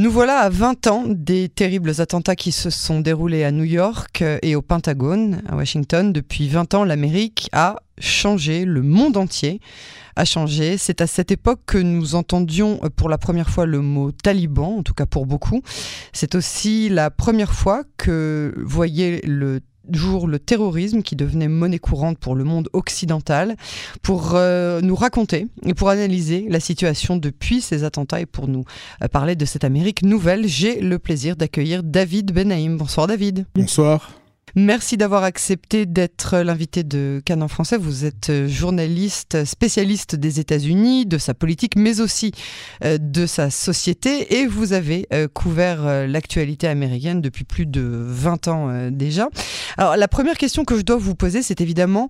Nous voilà à 20 ans des terribles attentats qui se sont déroulés à New York et au Pentagone, à Washington. Depuis 20 ans, l'Amérique a changé, le monde entier a changé. C'est à cette époque que nous entendions pour la première fois le mot taliban, en tout cas pour beaucoup. C'est aussi la première fois que voyez le jour le terrorisme qui devenait monnaie courante pour le monde occidental, pour euh, nous raconter et pour analyser la situation depuis ces attentats et pour nous euh, parler de cette Amérique nouvelle, j'ai le plaisir d'accueillir David Benaïm. Bonsoir David. Bonsoir. Merci d'avoir accepté d'être l'invité de Canon français. Vous êtes euh, journaliste spécialiste des États-Unis, de sa politique, mais aussi euh, de sa société, et vous avez euh, couvert l'actualité américaine depuis plus de 20 ans déjà. Alors la première question que je dois vous poser, c'est évidemment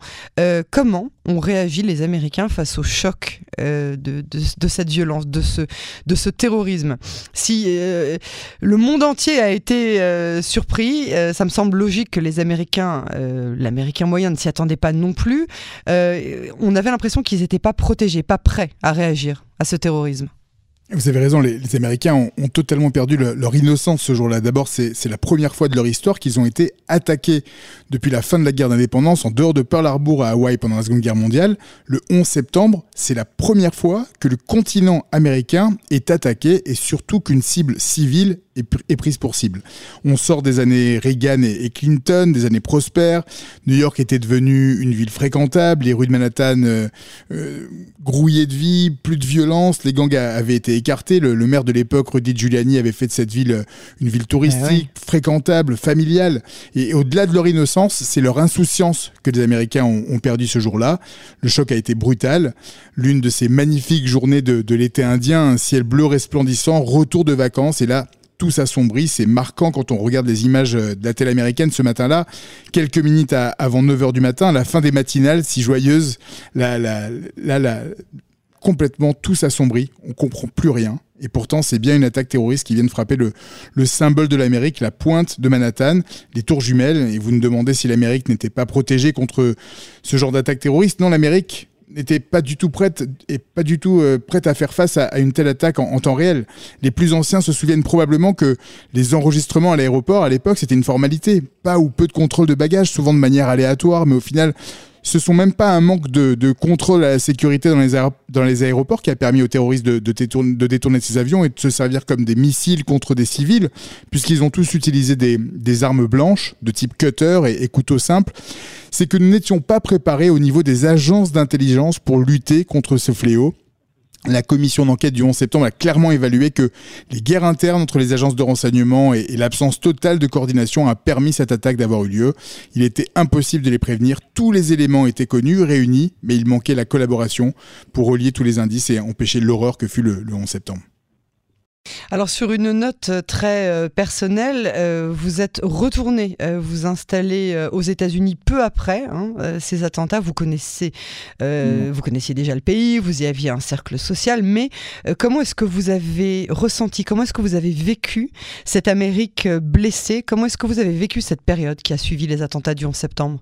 comment ont réagi les Américains face au choc de, de, cette violence, de ce, terrorisme. Si le monde entier a été surpris, ça me semble logique que les Américains, euh, l'Américain moyen ne s'y attendait pas non plus. Euh, on avait l'impression qu'ils n'étaient pas protégés, pas prêts à réagir à ce terrorisme. Vous avez raison, les, Américains ont, totalement perdu leur innocence ce jour-là. D'abord, c'est la première fois de leur histoire qu'ils ont été attaqués depuis la fin de la guerre d'indépendance en dehors de Pearl Harbor à Hawaï pendant la Seconde Guerre mondiale. Le 11 septembre, c'est la première fois que le continent américain est attaqué et surtout qu'une cible civile est, prise pour cible. On sort des années Reagan et, Clinton, des années prospères. New York était devenue une ville fréquentable, les rues de Manhattan euh, euh, grouillées de vie, plus de violence, les gangs avaient été écartés. Le, maire de l'époque, Rudy Giuliani, avait fait de cette ville euh, une ville touristique, ah fréquentable, familiale. Et, au-delà de leur innocence, c'est leur insouciance que les Américains ont, perdu ce jour-là. Le choc a été brutal. L'une de ces magnifiques journées de, de l'été indien, un ciel bleu resplendissant, retour de vacances, et là, tout s'assombrit. C'est marquant quand on regarde les images euh, de la télé américaine ce matin-là. Quelques minutes avant 9h du matin, la fin des matinales, si joyeuse, là, là, complètement tout s'assombrit. On comprend plus rien. Et pourtant, c'est bien une attaque terroriste qui vient de frapper le, le symbole de l'Amérique, la pointe de Manhattan, les tours jumelles. Et vous nous demandez si l'Amérique n'était pas protégée contre ce genre d'attaque terroriste. Non, l'Amérique n'était pas du tout prête et pas du tout euh, prête à faire face à, une telle attaque en, temps réel. Les plus anciens se souviennent probablement que les enregistrements à l'aéroport à l'époque c'était une formalité, pas ou peu de contrôle de bagages, souvent de manière aléatoire, mais au final ce sont même pas un manque de, contrôle à la sécurité dans les, aéroports qui a permis aux terroristes de, détourner, de détourner ces avions et de se servir comme des missiles contre des civils, puisqu'ils ont tous utilisé des, armes blanches de type cutter et, et couteaux simples. C'est que nous n'étions pas préparés au niveau des agences d'intelligence pour lutter contre ce fléau. La commission d'enquête du 11 septembre a clairement évalué que les guerres internes entre les agences de renseignement et, l'absence totale de coordination a permis cette attaque d'avoir eu lieu. Il était impossible de les prévenir. Tous les éléments étaient connus, réunis, mais il manquait la collaboration pour relier tous les indices et empêcher l'horreur que fut le 11 septembre. Alors sur une note euh, très euh, personnelle, euh, vous êtes retourné vous installer aux États-Unis peu après hein, ces attentats. Vous connaissez, vous connaissiez déjà le pays, vous y aviez un cercle social, mais comment est-ce que vous avez ressenti, comment est-ce que vous avez vécu cette Amérique blessée? Comment est-ce que vous avez vécu cette période qui a suivi les attentats du 11 septembre?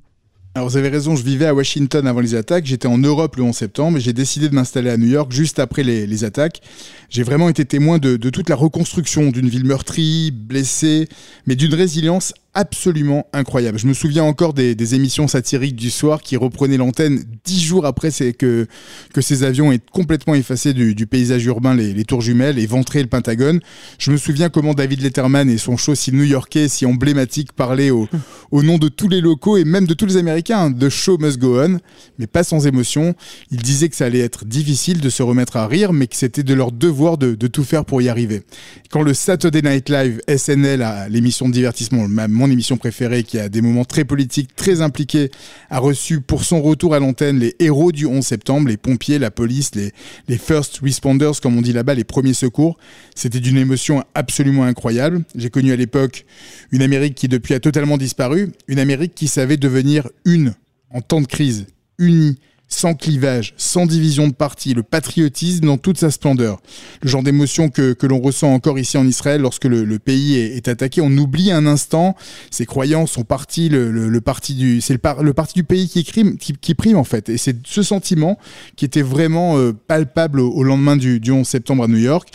Alors vous avez raison, je vivais à Washington avant les attaques, j'étais en Europe le 11 septembre et j'ai décidé de m'installer à New York juste après les, attaques. J'ai vraiment été témoin de, de toute la reconstruction d'une ville meurtrie, blessée, mais d'une résilience absolument incroyable. Je me souviens encore des, émissions satiriques du soir qui reprenaient l'antenne dix jours après que, que ces avions aient complètement effacé du, paysage urbain les, tours jumelles et ventré le Pentagone. Je me souviens comment David Letterman et son show si new-yorkais, si emblématique, parlaient au, au nom de tous les locaux et même de tous les Américains. The show must go on, mais pas sans émotion. Il disait que ça allait être difficile de se remettre à rire, mais que c'était de leur devoir de, tout faire pour y arriver. Quand le Saturday Night Live SNL, l'émission de divertissement, émission préférée, qui a des moments très politiques, très impliqués, a reçu pour son retour à l'antenne les héros du 11 septembre, les pompiers, la police, les first responders, comme on dit là-bas, les premiers secours. C'était d'une émotion absolument incroyable. J'ai connu à l'époque une Amérique qui depuis a totalement disparu, une Amérique qui savait devenir une en temps de crise, unie, sans clivage, sans division de parti, le patriotisme dans toute sa splendeur. Le genre d'émotion que, que l'on ressent encore ici en Israël lorsque le, pays est, attaqué. On oublie un instant ses croyances, son parti, le, le, parti du, c'est le, le, parti du pays qui, crime, qui, prime en fait. Et c'est ce sentiment qui était vraiment euh, palpable au, lendemain du, du 11 septembre à New York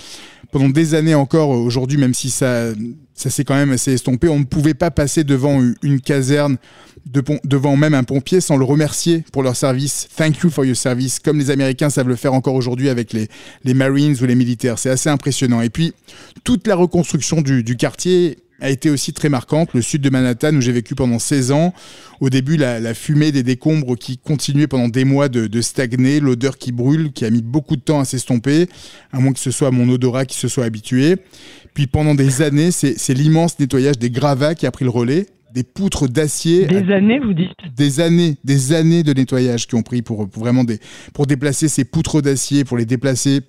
pendant des années encore, aujourd'hui, même si ça, ça s'est quand même assez estompé, on ne pouvait pas passer devant une caserne, devant même un pompier, sans le remercier pour leur service. Thank you for your service, comme les Américains savent le faire encore aujourd'hui avec les, les Marines ou les militaires. C'est assez impressionnant. Et puis, toute la reconstruction du, du quartier a été aussi très marquante. Le sud de Manhattan, où j'ai vécu pendant 16 ans, au début, la, fumée des décombres qui continuait pendant des mois de, stagner, l'odeur qui brûle, qui a mis beaucoup de temps à s'estomper, à moins que ce soit mon odorat qui se soit habitué. Puis pendant des années, c'est l'immense nettoyage des gravats qui a pris le relais des poutres d'acier. Des années, vous dites? Des années, des années de nettoyage qui ont pris pour, pour vraiment des, pour déplacer ces poutres d'acier, pour les déplacer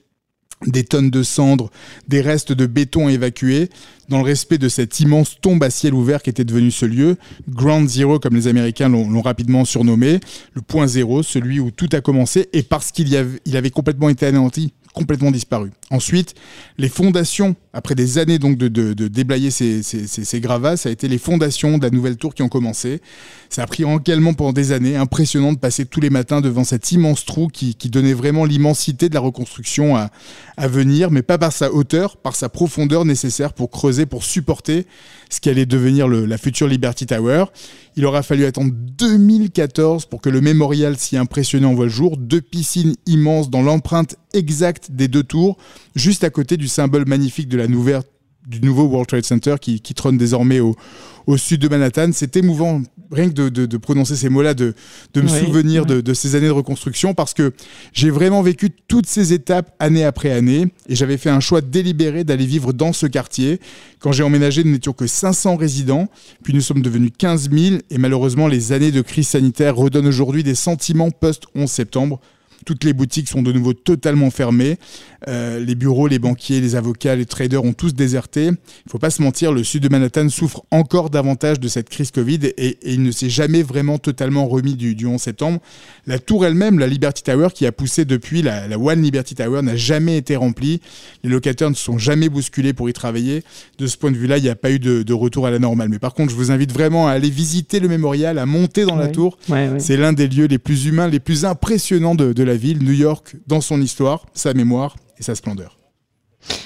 des tonnes de cendres, des restes de béton évacués, dans le respect de cette immense tombe à ciel ouvert qui était devenue ce lieu, Ground Zero comme les Américains l'ont rapidement surnommé, le point zéro, celui où tout a commencé, et parce qu'il avait, il avait complètement été anéanti complètement disparu. Ensuite, les fondations, après des années donc de, déblayer ces, gravats, ça a été les fondations de la nouvelle tour qui ont commencé. Ça a pris également pendant des années, impressionnant de passer tous les matins devant cet immense trou qui, donnait vraiment l'immensité de la reconstruction à venir, mais pas par sa hauteur, par sa profondeur nécessaire pour creuser, pour supporter ce qui allait devenir la future Liberty Tower. Il aura fallu attendre 2014 pour que le mémorial si impressionnant voit le jour. Deux piscines immenses dans l'empreinte exacte des deux tours, juste à côté du symbole magnifique du nouveau World Trade Center qui, trône désormais au, au, sud de Manhattan. C'est émouvant, rien que de, prononcer ces mots-là, de, me souvenir De, ces années de reconstruction, parce que j'ai vraiment vécu toutes ces étapes année après année, et j'avais fait un choix délibéré d'aller vivre dans ce quartier. Quand j'ai emménagé, nous n'étions que 500 résidents, puis nous sommes devenus 15 000, et malheureusement, les années de crise sanitaire redonnent aujourd'hui des sentiments post-11 septembre. Toutes les boutiques sont de nouveau totalement fermées. Euh, les bureaux, les banquiers, les avocats, les traders ont tous déserté. Il ne faut pas se mentir, le sud de Manhattan souffre encore davantage de cette crise Covid et, il ne s'est jamais vraiment totalement remis du, 11 septembre. La tour elle-même, la Liberty Tower, qui a poussé depuis, la, One Liberty Tower, n'a jamais été remplie. Les locataires ne se sont jamais bousculés pour y travailler. De ce point de vue-là, il n'y a pas eu de, retour à la normale. Mais par contre, je vous invite vraiment à aller visiter le mémorial, à monter dans la tour. C'est l'un des lieux les plus humains, les plus impressionnants de, de la ville, New York, dans son histoire, sa mémoire et sa splendeur.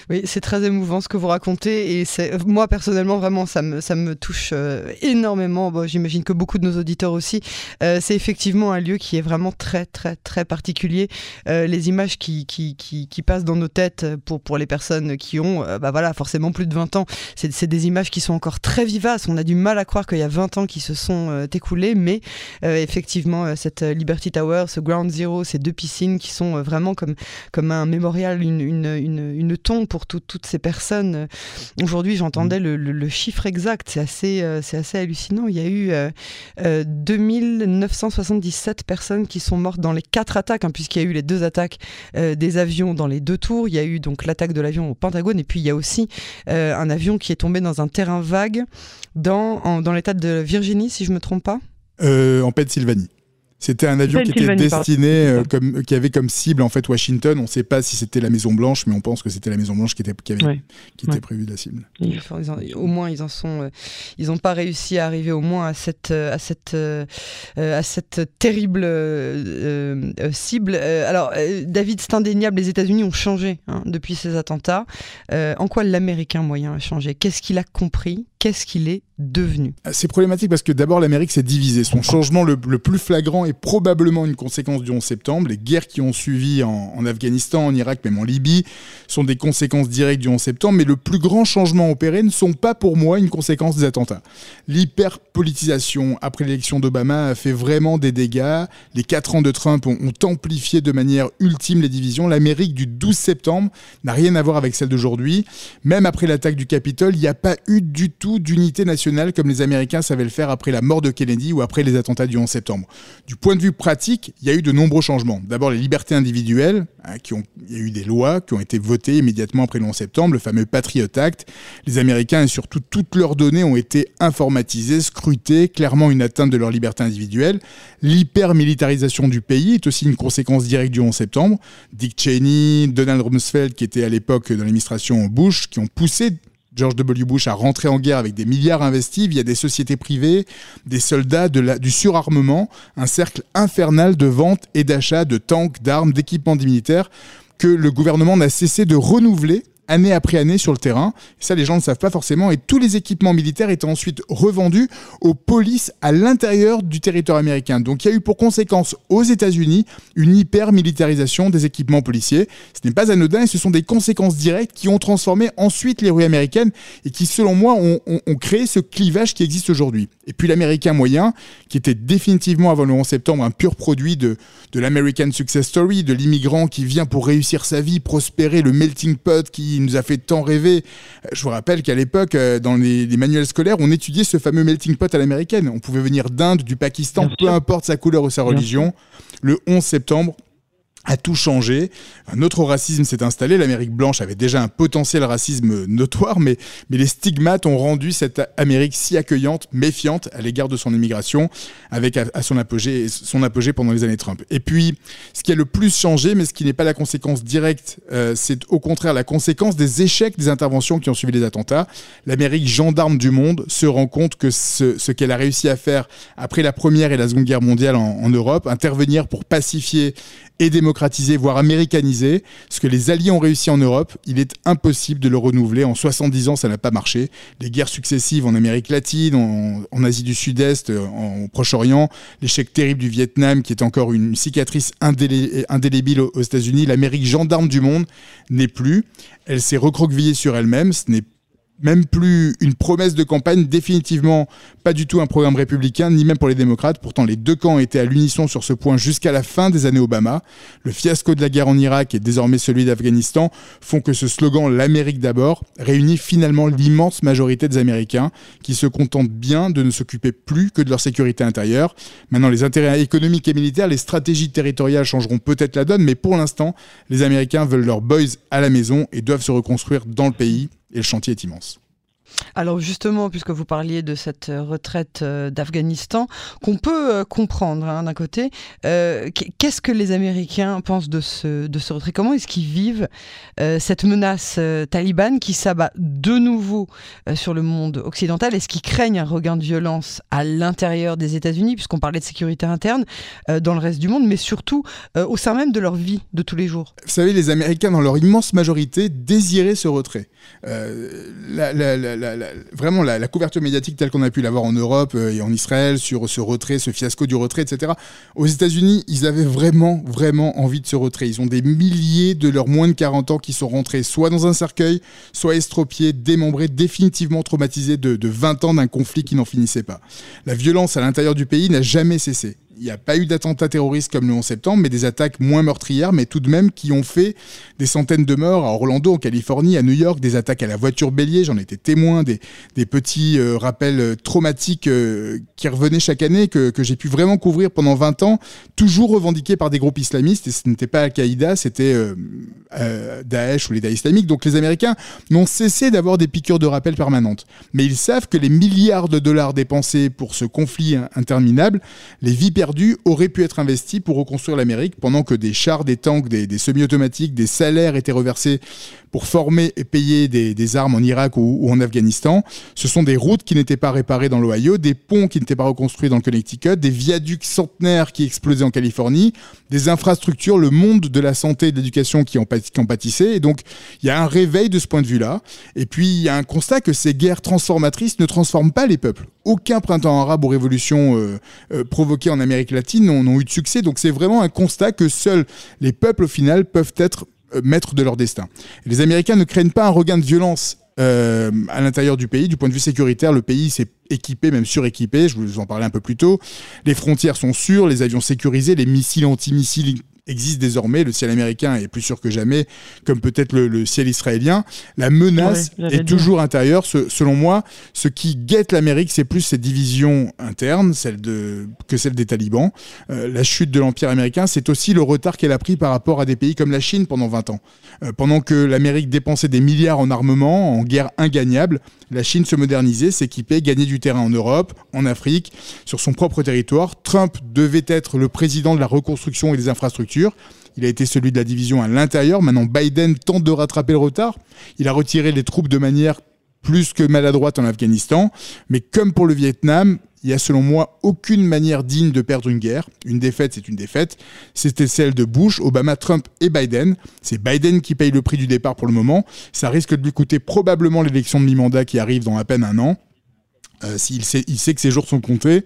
Oui, c'est très émouvant ce que vous racontez et moi personnellement vraiment ça me ça me touche euh, énormément. Bon, j'imagine que beaucoup de nos auditeurs aussi. Euh, c'est effectivement un lieu qui est vraiment très très très particulier. Euh, les images qui, qui, qui, qui, passent dans nos têtes pour pour les personnes qui ont bah voilà forcément plus de 20 ans, c'est des images qui sont encore très vivaces. On a du mal à croire qu'il y a 20 ans qui se sont écoulés, mais effectivement cette Liberty Tower, ce Ground Zero, ces deux piscines qui sont vraiment comme comme un mémorial, une une, une, une tombe pour toutes ces personnes. Aujourd'hui, j'entendais le, chiffre exact, c'est assez, euh, c'est assez hallucinant. Il y a eu 2977 euh, euh, personnes qui sont mortes dans les quatre attaques, hein, puisqu'il y a eu les deux attaques des avions dans les deux tours. Il y a eu donc l'attaque de l'avion au Pentagone, et puis il y a aussi un avion qui est tombé dans un terrain vague dans, dans l'état de Virginie, si je me trompe pas. en Pennsylvanie. C'était un avion qui était destiné, euh, comme, qui avait comme cible en fait Washington. On ne sait pas si c'était la Maison Blanche, mais on pense que c'était la Maison Blanche qui était, qui avait, qui était prévue la cible. au moins, ils en sont, euh, ils n'ont pas réussi à arriver au moins à cette, euh, à cette, à cette terrible cible. alors, David, c'est indéniable. Les États-Unis ont changé hein, depuis ces attentats. en quoi l'Américain moyen a changé? Qu'est-ce qu'il a compris? Qu'est-ce qu'il est devenu? Ah, C'est problématique parce que d'abord l'Amérique s'est divisée. Son changement le, plus flagrant est probablement une conséquence du 11 septembre. Les guerres qui ont suivi en, Afghanistan, en Irak, même en Libye, sont des conséquences directes du 11 septembre. Mais le plus grand changement opéré ne sont pas pour moi une conséquence des attentats. L'hyperpolitisation après l'élection d'Obama a fait vraiment des dégâts. Les quatre ans de Trump ont, amplifié de manière ultime les divisions. L'Amérique du 12 septembre n'a rien à voir avec celle d'aujourd'hui. Même après l'attaque du Capitole, il n'y a pas eu du tout d'unité nationale comme les Américains savaient le faire après la mort de Kennedy ou après les attentats du 11 septembre. Du point de vue pratique, il y a eu de nombreux changements. D'abord les libertés individuelles, hein, qui ont, il y a eu des lois qui ont été votées immédiatement après le 11 septembre, le fameux Patriot Act. Les Américains et surtout toutes leurs données ont été informatisées, scrutées, clairement une atteinte de leurs libertés individuelles. L'hypermilitarisation du pays est aussi une conséquence directe du 11 septembre. Dick Cheney, Donald Rumsfeld, qui étaient à l'époque dans l'administration Bush, qui ont poussé George W. Bush a rentré en guerre avec des milliards investis via des sociétés privées, des soldats, du surarmement, un cercle infernal de vente et d'achat de tanks, d'armes, d'équipements militaires que le gouvernement n'a cessé de renouveler année après année sur le terrain. Ça, les gens ne savent pas forcément. Et tous les équipements militaires étaient ensuite revendus aux polices à l'intérieur du territoire américain. Donc il y a eu pour conséquence aux États-Unis une hyper-militarisation des équipements policiers. Ce n'est pas anodin et ce sont des conséquences directes qui ont transformé ensuite les rues américaines et qui, selon moi, ont, créé ce clivage qui existe aujourd'hui. Et puis l'américain moyen, qui était définitivement avant le 11 septembre un pur produit de, de l'American Success Story, de l'immigrant qui vient pour réussir sa vie, prospérer, le melting pot qui nous a fait tant rêver. Je vous rappelle qu'à l'époque, euh, dans les, manuels scolaires, on étudiait ce fameux melting pot à l'américaine. On pouvait venir d'Inde, du Pakistan, peu importe sa couleur ou sa religion. Le 11 septembre, a tout changé. Un autre racisme s'est installé. L'Amérique blanche avait déjà un potentiel racisme notoire, mais, mais les stigmates ont rendu cette Amérique si accueillante, méfiante à l'égard de son immigration, avec à, son, apogée, son apogée pendant les années Trump. Et puis, ce qui a le plus changé, mais ce qui n'est pas la conséquence directe, euh, c'est au contraire la conséquence des échecs des interventions qui ont suivi les attentats. L'Amérique gendarme du monde se rend compte que ce, ce qu'elle a réussi à faire après la Première et la Seconde Guerre mondiale en, en Europe, intervenir pour pacifier et démocratisé, voire américanisé. Ce que les Alliés ont réussi en Europe, il est impossible de le renouveler. En 70 ans, ça n'a pas marché. Les guerres successives en Amérique latine, en, Asie du Sud-Est, en Proche-Orient, l'échec terrible du Vietnam, qui est encore une cicatrice indélébile aux États-Unis, l'Amérique gendarme du monde n'est plus. Elle s'est recroquevillée sur elle-même. Ce n'est même plus une promesse de campagne, définitivement pas du tout un programme républicain, ni même pour les démocrates. Pourtant, les deux camps étaient à l'unisson sur ce point jusqu'à la fin des années Obama. Le fiasco de la guerre en Irak et désormais celui d'Afghanistan font que ce slogan L'Amérique d'abord réunit finalement l'immense majorité des Américains qui se contentent bien de ne s'occuper plus que de leur sécurité intérieure. Maintenant, les intérêts économiques et militaires, les stratégies territoriales changeront peut-être la donne, mais pour l'instant, les Américains veulent leurs boys à la maison et doivent se reconstruire dans le pays et le chantier est immense. Alors justement, puisque vous parliez de cette euh, retraite euh, d'Afghanistan, qu'on peut euh, comprendre hein, d'un côté, qu'est-ce que les Américains pensent de ce, de ce retrait? Comment est-ce qu'ils vivent cette menace talibane qui s'abat de nouveau sur le monde occidental? Est-ce qu'ils craignent un regain de violence à l'intérieur des États-Unis, puisqu'on parlait de sécurité interne, dans le reste du monde, mais surtout au sein même de leur vie de tous les jours. Vous savez, les Américains, dans leur immense majorité, désiraient ce retrait. Vraiment la, couverture médiatique telle qu'on a pu l'avoir en Europe euh, et en Israël sur ce retrait, ce fiasco du retrait, etc. Aux États-Unis, ils avaient vraiment, vraiment envie de ce retrait. Ils ont des milliers de leurs moins de 40 ans qui sont rentrés soit dans un cercueil, soit estropiés, démembrés, définitivement traumatisés de, de 20 ans d'un conflit qui n'en finissait pas. La violence à l'intérieur du pays n'a jamais cessé il n'y a pas eu d'attentats terroristes comme le 11 septembre, mais des attaques moins meurtrières, mais tout de même qui ont fait des centaines de morts à Orlando, en Californie, à New York, des attaques à la voiture bélier, j'en étais témoin, des, petits euh, rappels euh, traumatiques euh, qui revenaient chaque année, que, j'ai pu vraiment couvrir pendant 20 ans, toujours revendiqués par des groupes islamistes, et ce n'était pas Al-Qaïda, c'était Daesh ou l'État islamique. Donc les Américains n'ont cessé d'avoir des piqûres de rappel permanentes. Mais ils savent que les milliards de dollars dépensés pour ce conflit interminable, les vies aurait pu être investi pour reconstruire l'Amérique pendant que des chars, des tanks, des, semi-automatiques, des salaires étaient reversés pour former et payer des, armes en Irak ou, en Afghanistan. Ce sont des routes qui n'étaient pas réparées dans l'Ohio, des ponts qui n'étaient pas reconstruits dans le Connecticut, des viaducs centenaires qui explosaient en Californie, des infrastructures, le monde de la santé et de l'éducation qui qui en pâtissaient. Et donc, il y a un réveil de ce point de vue-là. Et puis, il y a un constat que ces guerres transformatrices ne transforment pas les peuples. Aucun printemps arabe ou révolution euh, euh, provoquée en Amérique latine n'ont eu de succès. Donc, c'est vraiment un constat que seuls les peuples, au final, peuvent être euh, maîtres de leur destin. les Américains ne craignent pas un regain de violence euh, à l'intérieur du pays. Du point de vue sécuritaire, le pays s'est équipé, même suréquipé. Je vous en parlais un peu plus tôt. Les frontières sont sûres, les avions sécurisés, les missiles antimissiles existe désormais. Le ciel américain est plus sûr que jamais, comme peut-être le, ciel israélien. La menace est toujours intérieure. selon moi, ce qui guette l'Amérique, c'est plus cette division interne, celle de, que celle des talibans. Euh, la chute de l'Empire américain, c'est aussi le retard qu'elle a pris par rapport à des pays comme la Chine pendant 20 ans. Euh, pendant que l'Amérique dépensait des milliards en armement, en guerre ingagnable, la Chine se modernisait, s'équipait, gagnait du terrain en Europe, en Afrique, sur son propre territoire. Trump devait être le président de la reconstruction et des infrastructures. Il a été celui de la division à l'intérieur. Maintenant, Biden tente de rattraper le retard. Il a retiré les troupes de manière plus que maladroite en Afghanistan. Mais comme pour le Vietnam, Il y a selon moi aucune manière digne de perdre une guerre. Une défaite, c'est une défaite. C'était celle de Bush, Obama, Trump et Biden. C'est Biden qui paye le prix du départ pour le moment. Ça risque de lui coûter probablement l'élection de mi-mandat qui arrive dans à peine un an. Euh, il, sait, que ses jours sont comptés.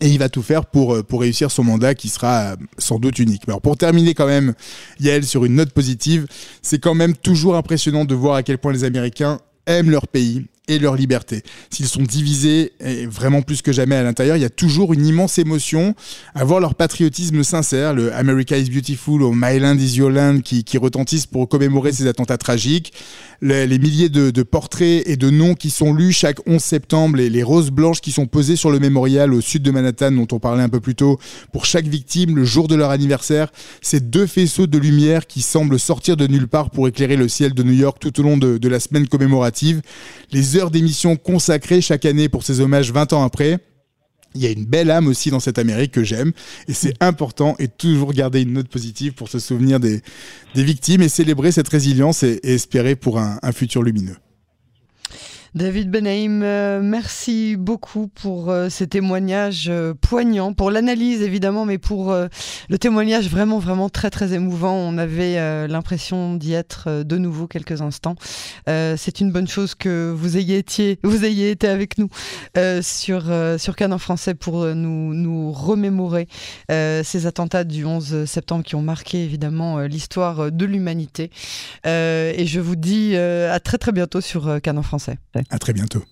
Et il va tout faire pour, euh, réussir son mandat qui sera euh, sans doute unique. Mais pour terminer quand même, Yael, sur une note positive, c'est quand même toujours impressionnant de voir à quel point les Américains aiment leur pays, et leur liberté. S'ils sont divisés, et vraiment plus que jamais à l'intérieur, il y a toujours une immense émotion à voir leur patriotisme sincère, le America is Beautiful ou My Land is Your Land qui, retentissent pour commémorer ces attentats tragiques, les, milliers de, de, portraits et de noms qui sont lus chaque 11 septembre, les, les roses blanches qui sont posées sur le mémorial au sud de Manhattan dont on parlait un peu plus tôt, pour chaque victime, le jour de leur anniversaire, ces deux faisceaux de lumière qui semblent sortir de nulle part pour éclairer le ciel de New York tout au long de, de la semaine commémorative, les heures d'émissions consacrées chaque année pour ces hommages 20 ans après. Il y a une belle âme aussi dans cette Amérique que j'aime et c'est important et toujours garder une note positive pour se souvenir des, des victimes et célébrer cette résilience et, et espérer pour un, un futur lumineux. David Benaim, euh, merci beaucoup pour euh, ces témoignages euh, poignants, pour l'analyse évidemment, mais pour le témoignage vraiment, vraiment très, très émouvant. On avait l'impression d'y être de nouveau quelques instants. C'est une bonne chose que vous ayez été, vous ayez été avec nous sur, sur Canon français pour nous, nous remémorer ces attentats du 11 septembre qui ont marqué évidemment l'histoire de l'humanité. et je vous dis à très, très bientôt sur Canon français. À très bientôt.